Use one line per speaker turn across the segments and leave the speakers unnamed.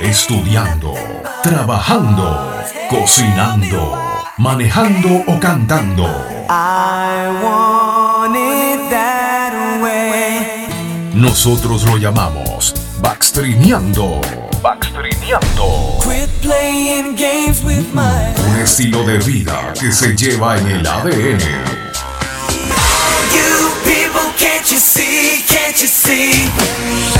Estudiando, trabajando, cocinando, manejando o cantando. Nosotros lo llamamos
backstreameando. Backstreameando.
Un estilo de vida que se lleva en el ADN.
Can't you see? Can't you see?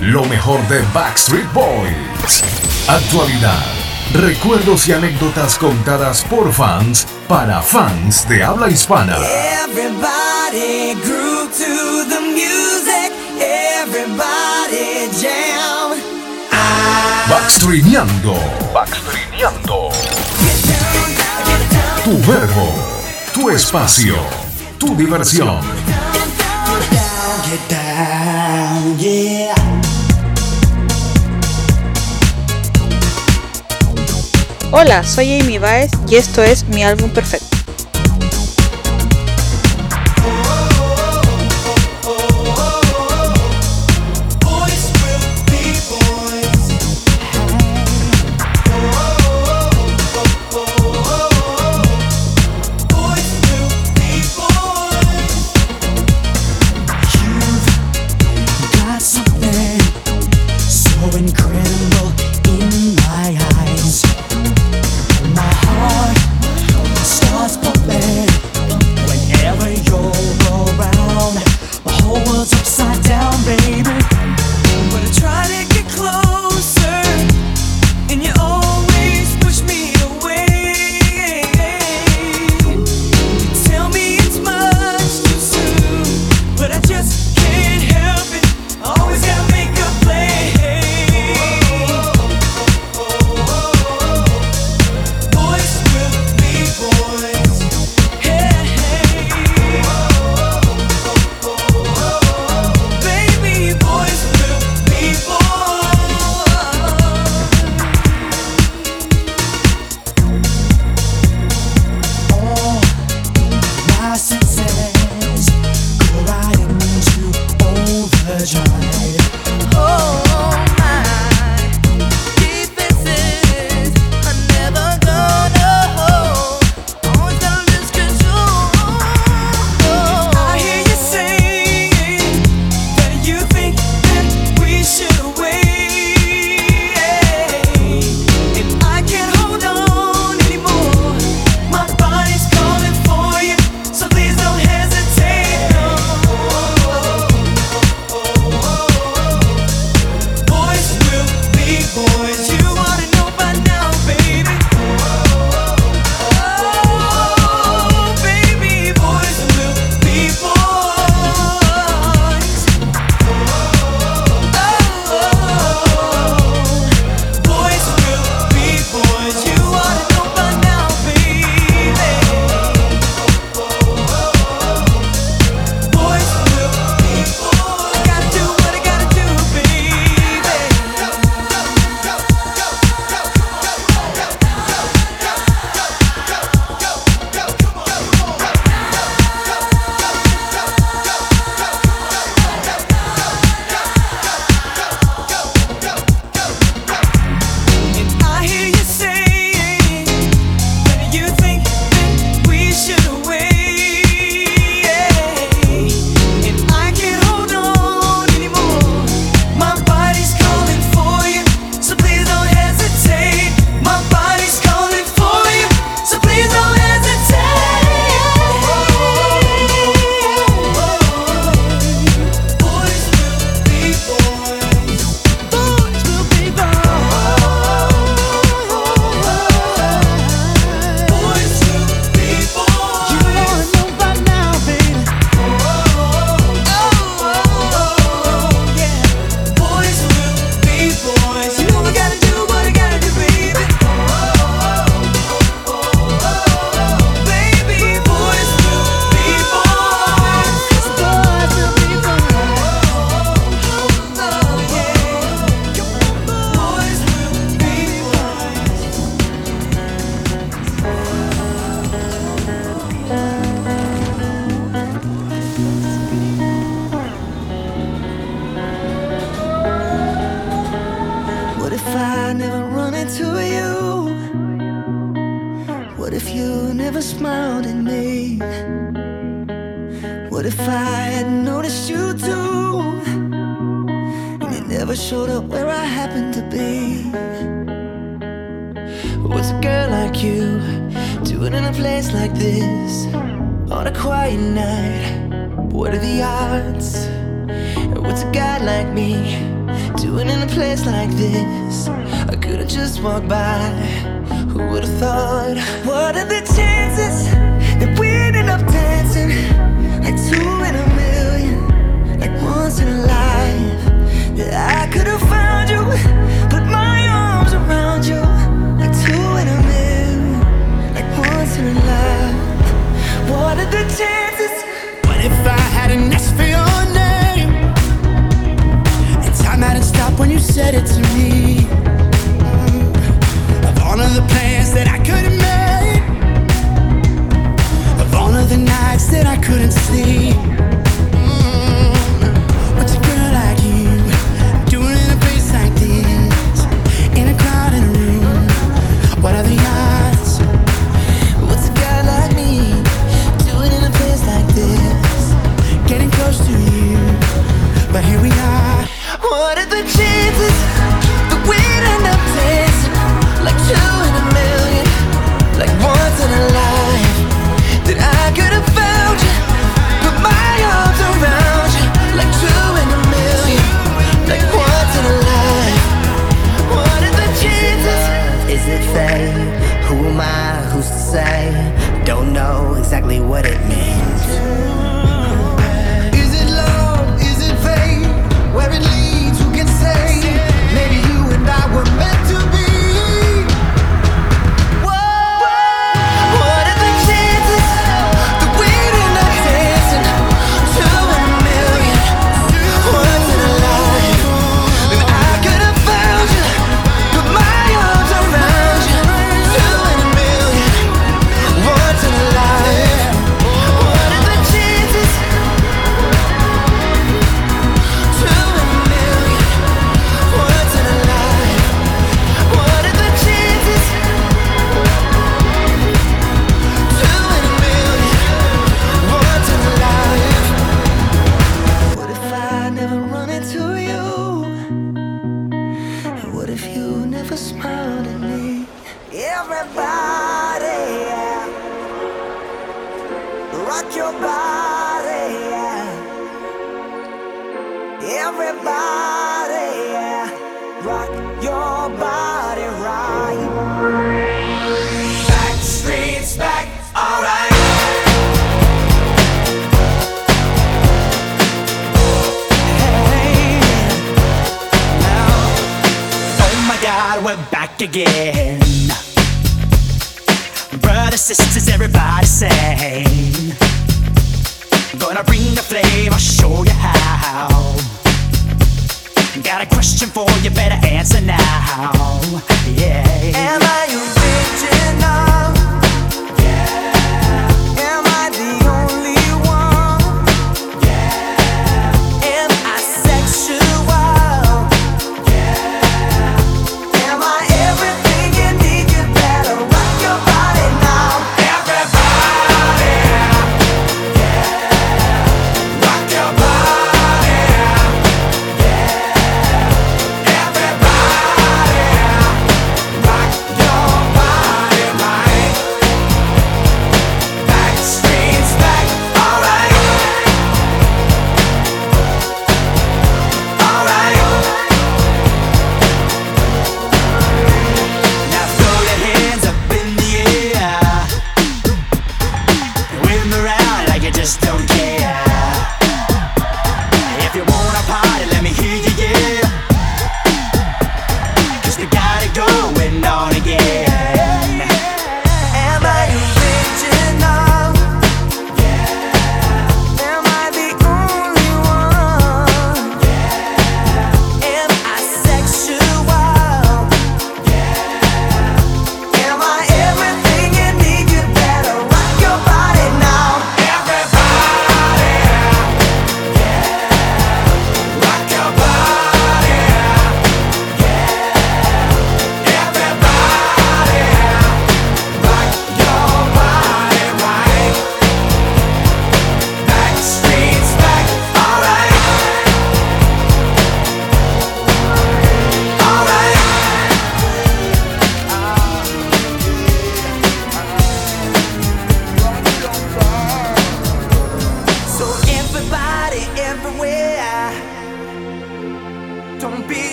Lo mejor de Backstreet Boys. Actualidad. Recuerdos y anécdotas contadas por fans para fans de habla hispana.
Everybody grew to the music. Everybody jam.
Baxtrineando. Baxtrineando. Tu verbo, tu espacio, tu diversión.
Hola, soy Amy Baez y esto es mi álbum perfecto.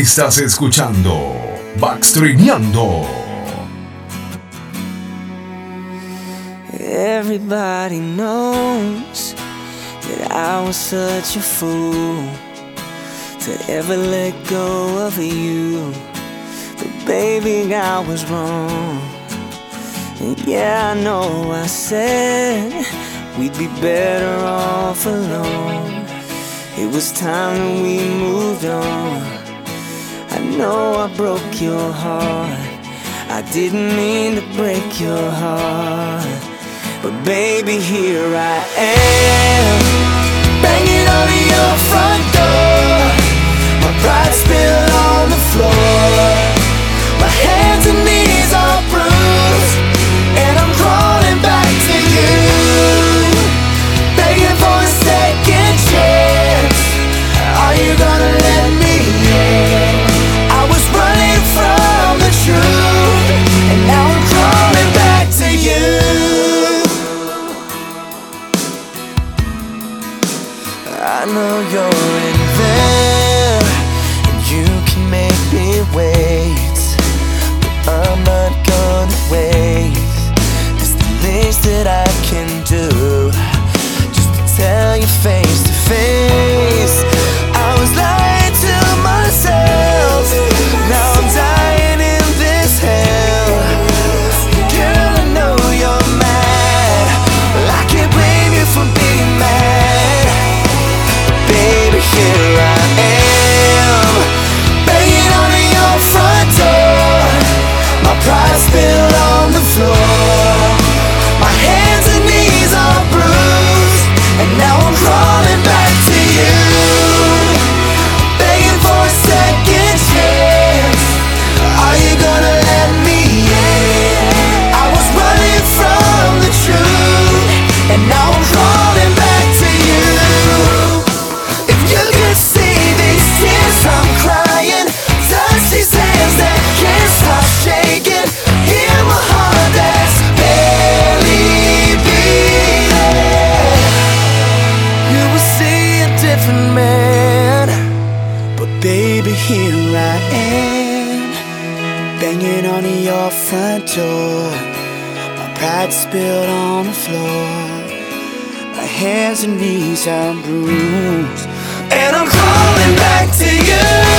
Estás escuchando Backstreameando.
Everybody knows that I was such a fool to ever let go of you. But baby, I was wrong. And yeah, I know I said we'd be better off alone. It was time that we moved on know I broke your heart. I didn't mean to break your heart. But baby, here I am. Banging on your front door. My pride spilled on the floor. My hands and knees. know you're My hands and knees are bruised And I'm crawling back to you.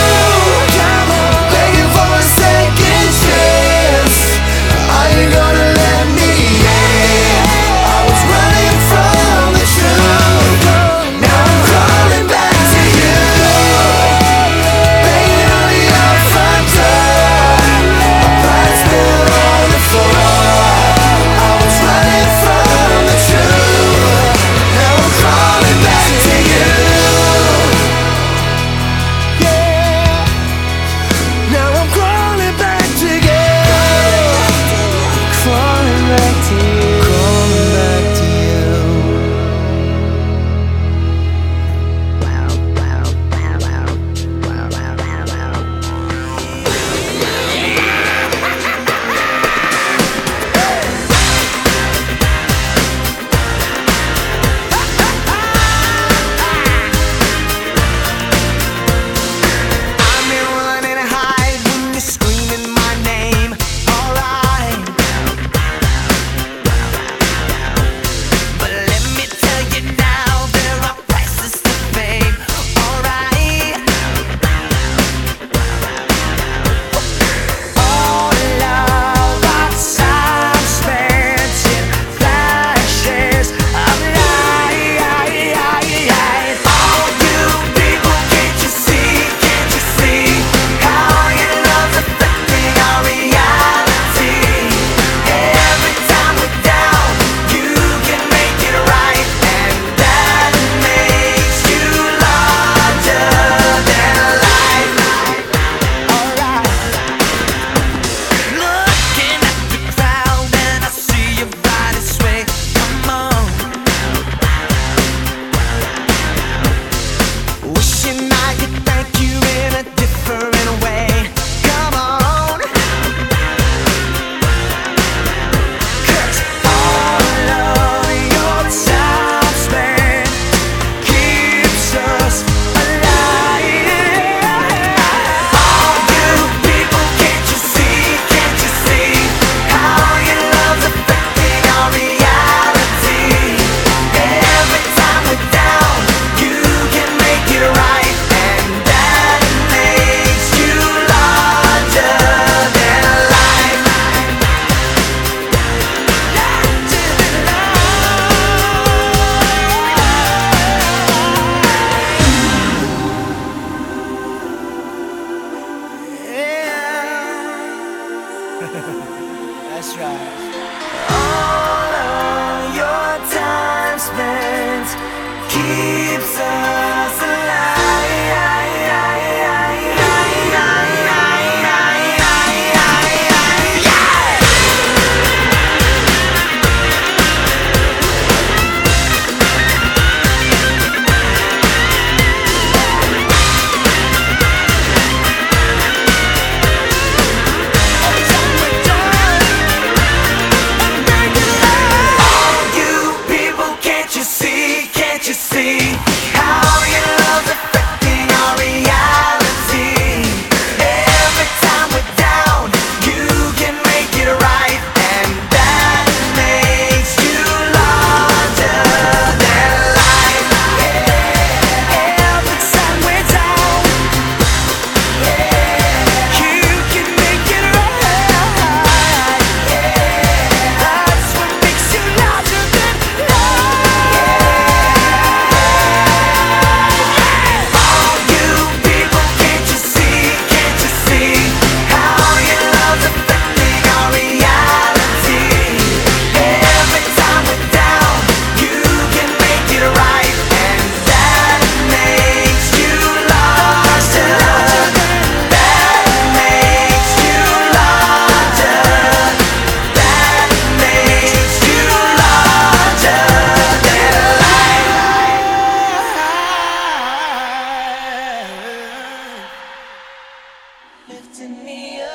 That's right.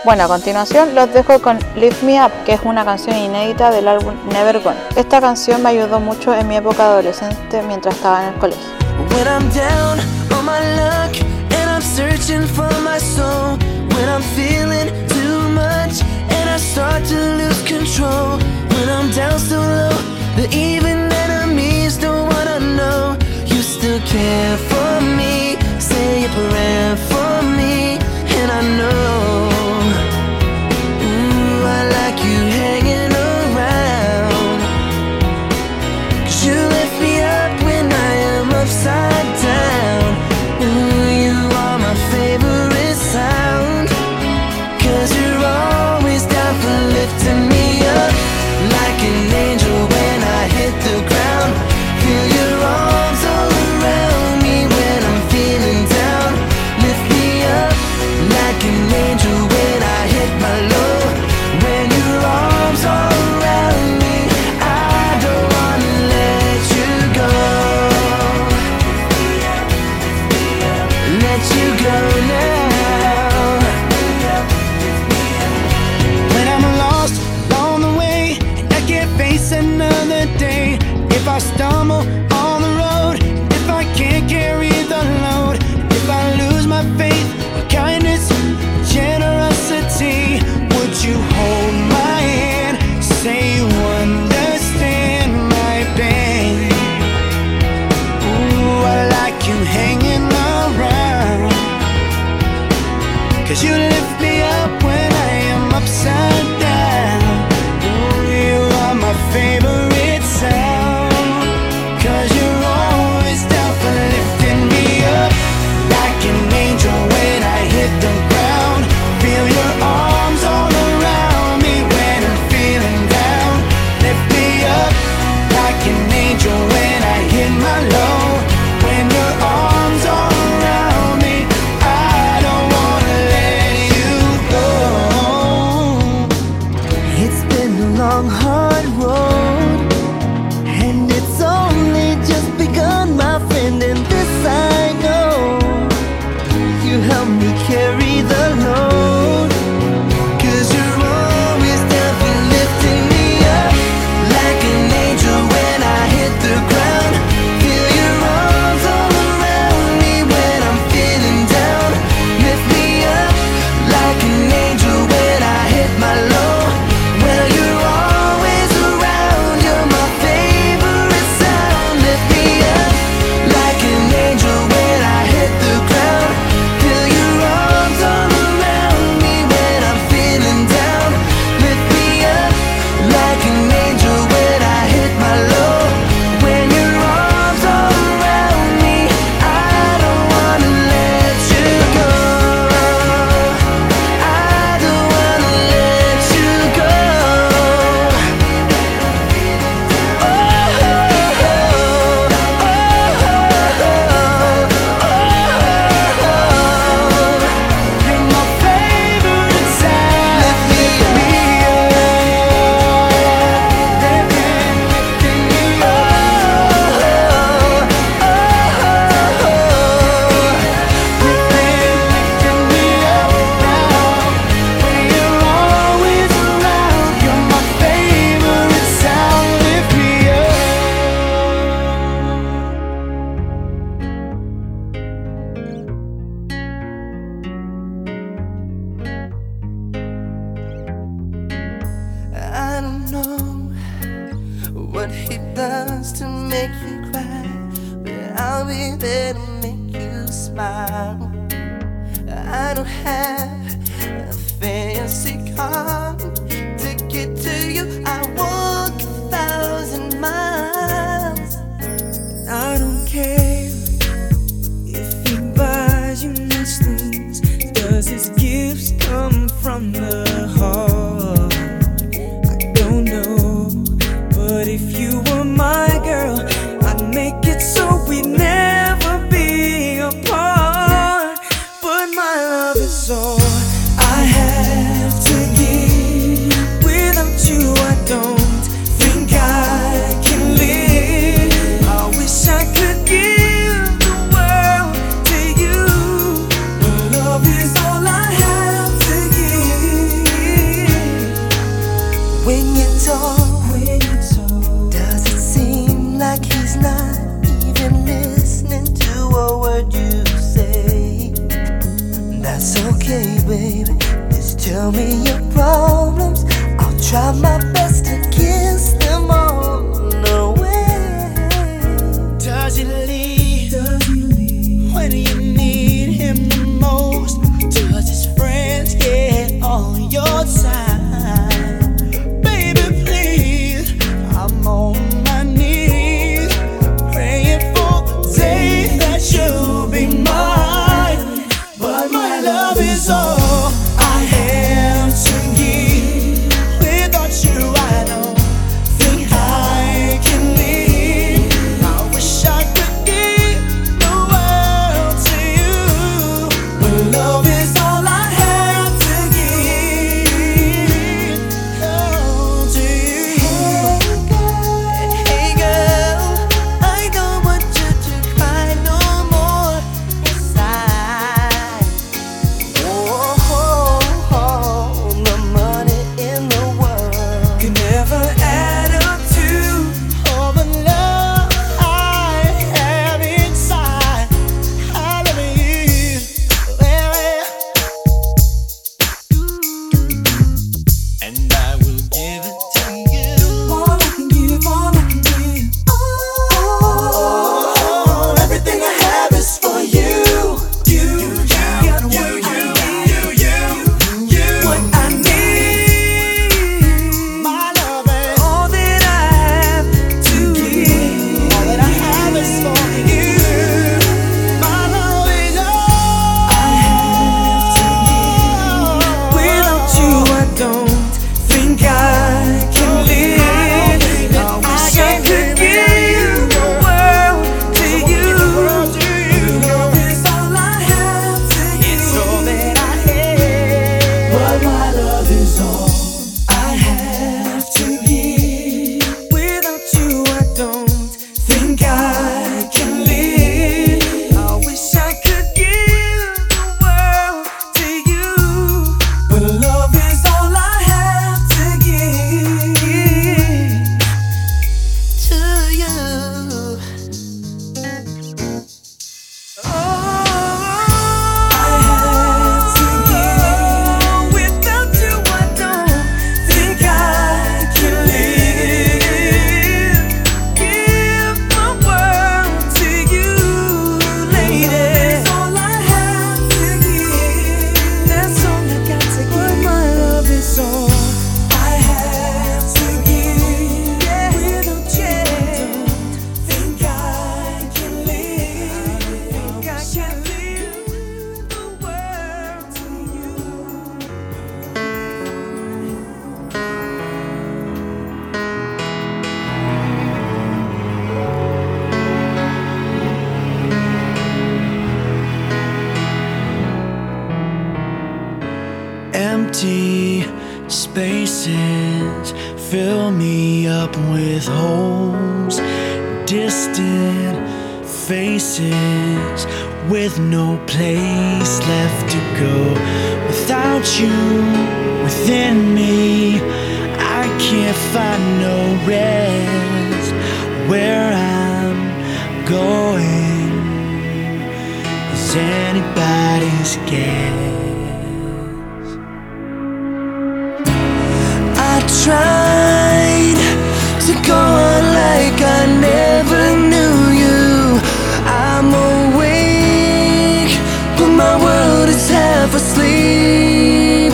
Bueno, a continuación los dejo con Lift Me Up, que es una canción inédita del álbum Never Gone. Esta canción me ayudó mucho en mi época adolescente mientras estaba en el colegio.
When I'm down on my luck and I'm searching for my soul. When I'm feeling too much and I start to lose control. When I'm down so low, the even enemies don't wanna know. You still care for me, say a prayer for me, and I know. up
with holes, distant faces, with no place left to go. Without you within me, I can't find no rest where I'm going. Is anybody's guess? try to go on like I never knew you? I'm awake, but my world is half asleep.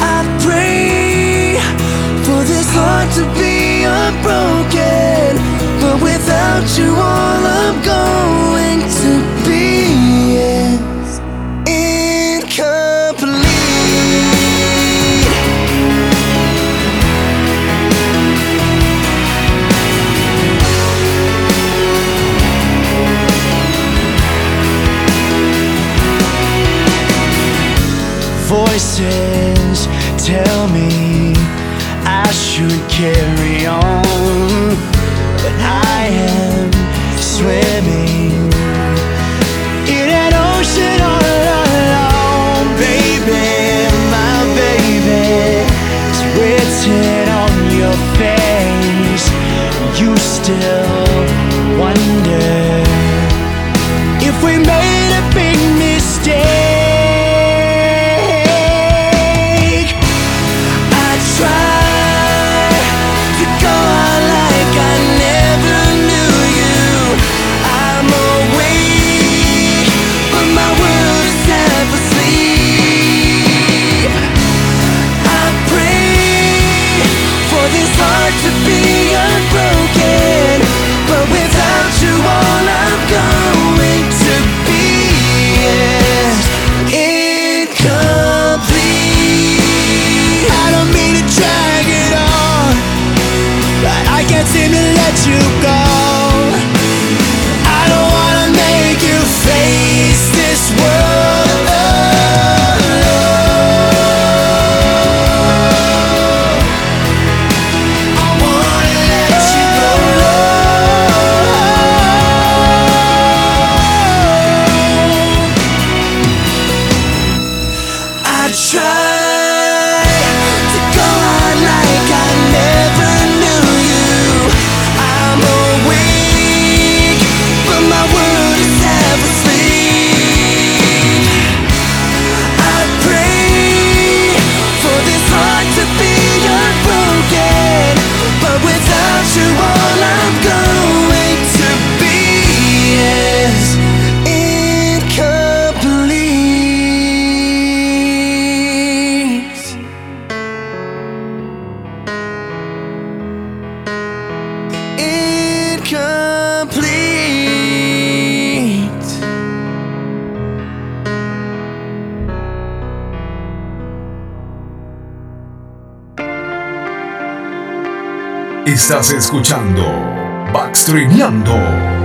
I pray for this heart to be unbroken But without you still wonder if we made
Estás escuchando Backstreameando.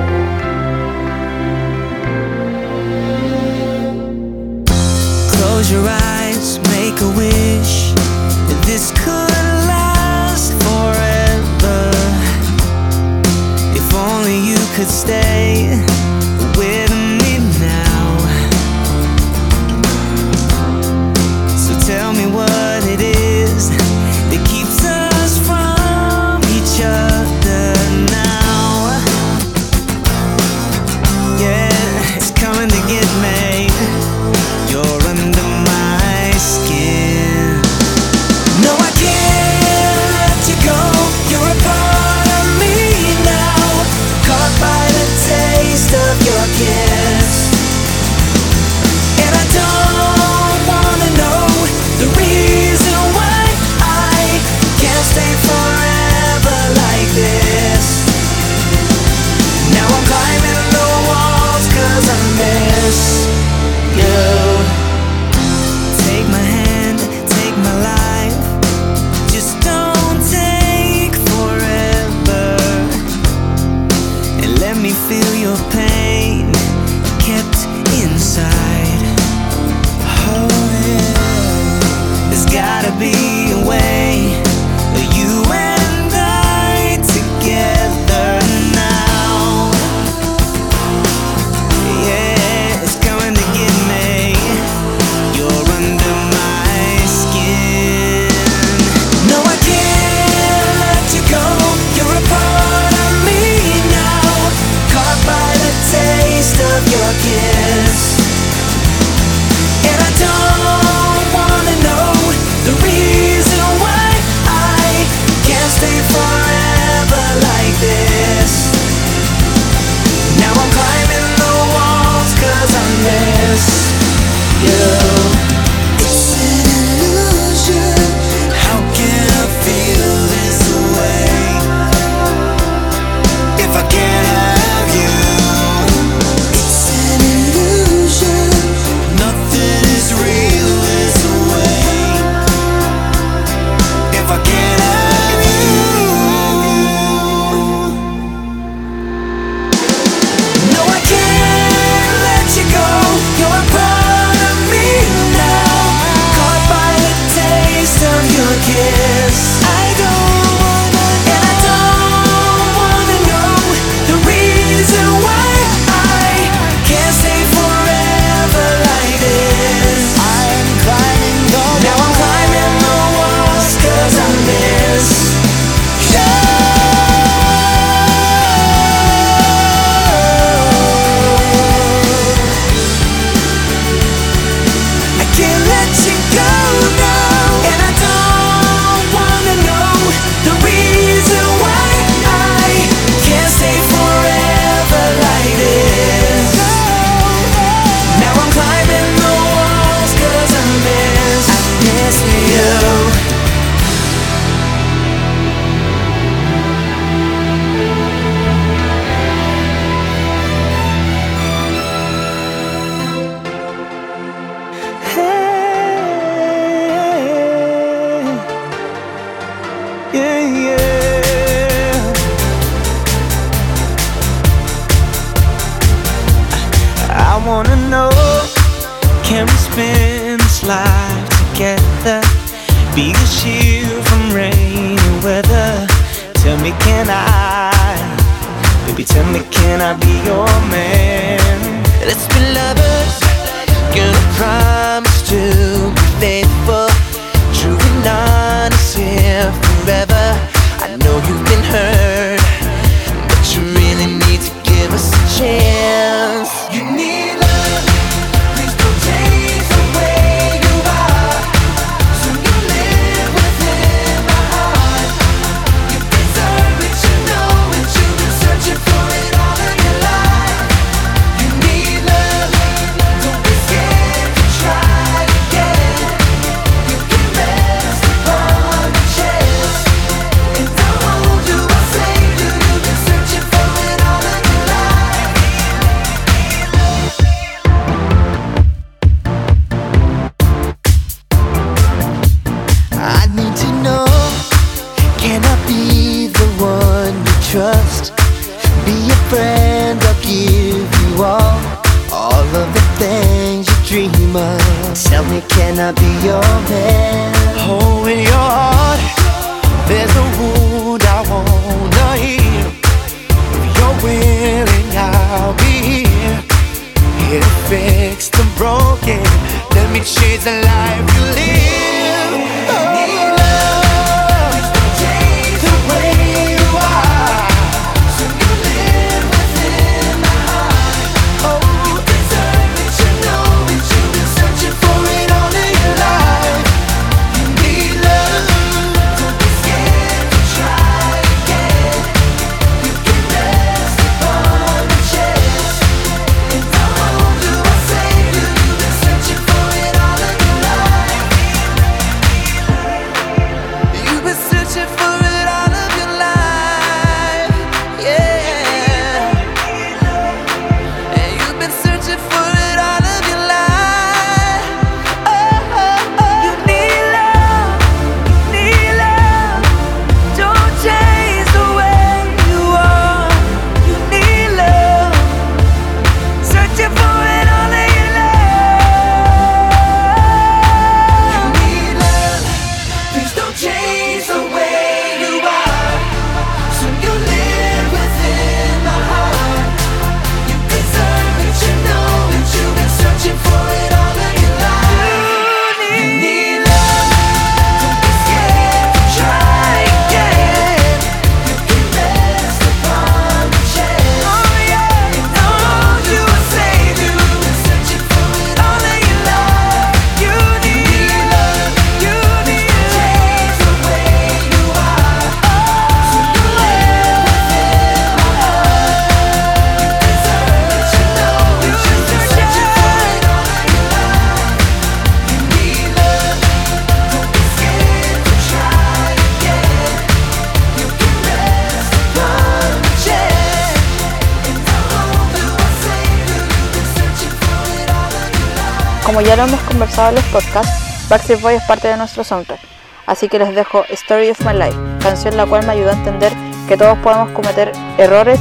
conversado en los podcasts, Backstreet Boy es parte de nuestro soundtrack. Así que les dejo Story of My Life, canción la cual me ayudó a entender que todos podemos cometer errores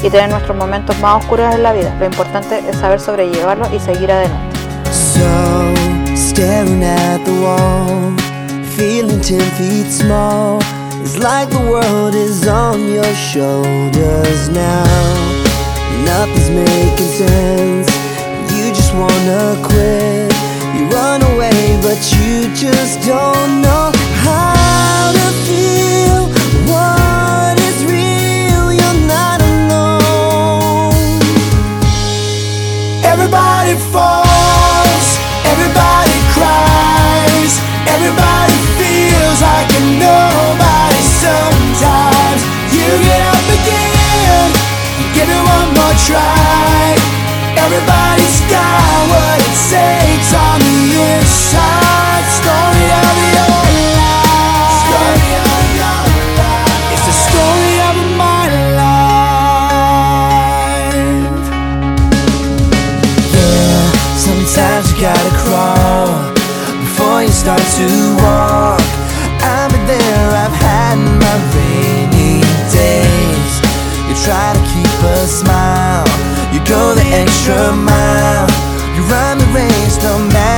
y tener nuestros momentos más oscuros en la vida. Lo importante es saber sobrellevarlos y seguir adelante.
So, staring at the wall, feeling ten feet small. It's like the world is on your shoulders now. Nothing's making sense. You just wanna quit. but you just don't know how to feel what is real. You're not alone.
Everybody falls, everybody cries, everybody feels like a nobody sometimes. You get up again, give it one more try. Everybody's got what it takes on the inside. Story of your life. Story of your life It's the story of my life.
Yeah, sometimes you gotta crawl Before you start to walk. I've been there, I've had my rainy days. You try to keep a smile the extra mile. You run the race no
matter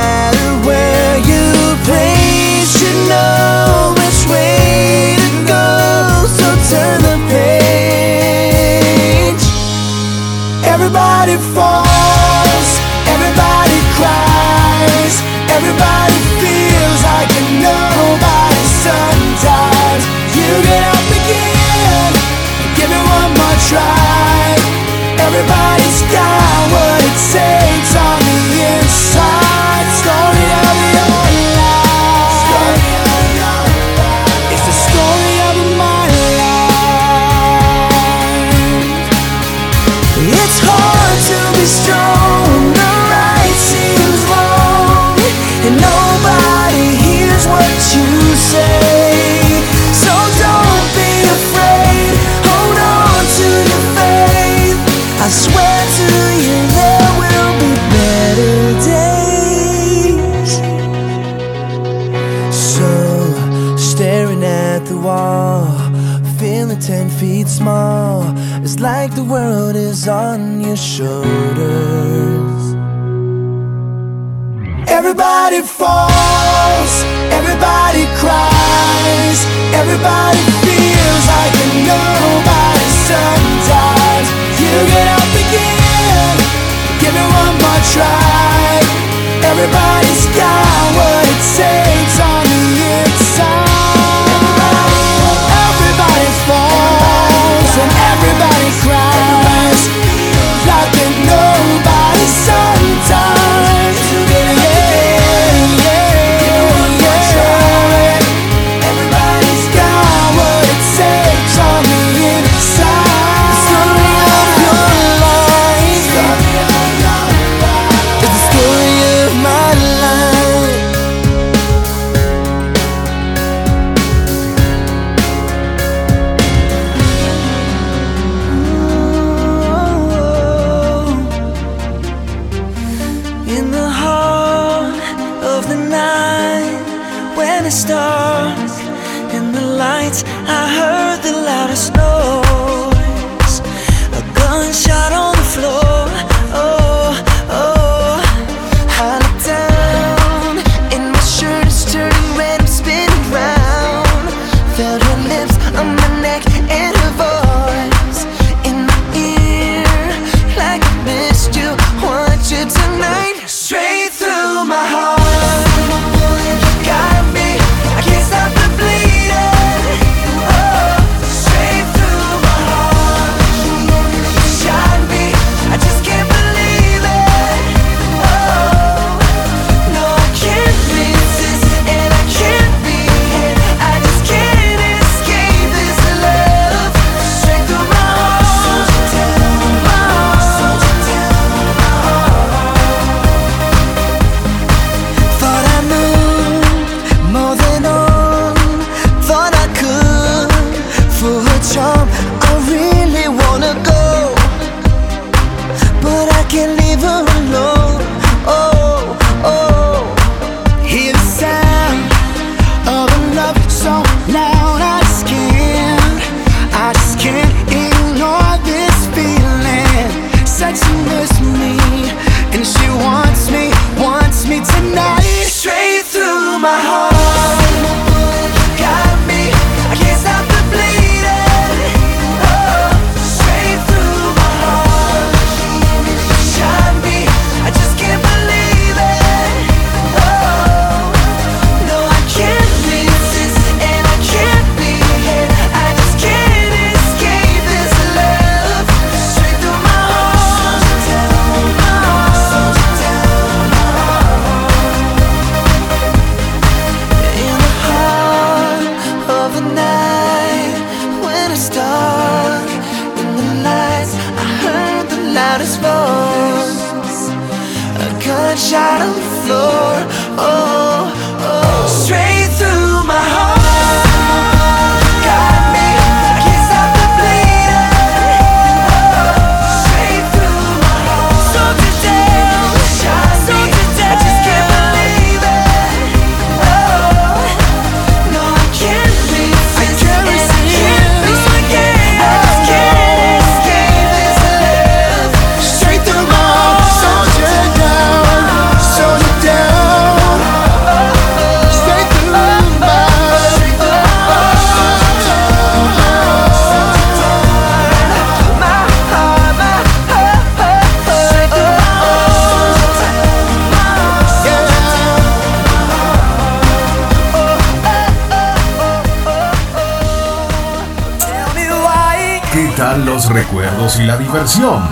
los recuerdos y la diversión.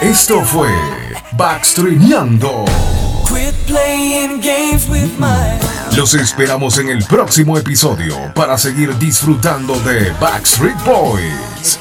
Esto fue Backstreameando. Los esperamos en el próximo episodio para seguir disfrutando de Backstreet Boys.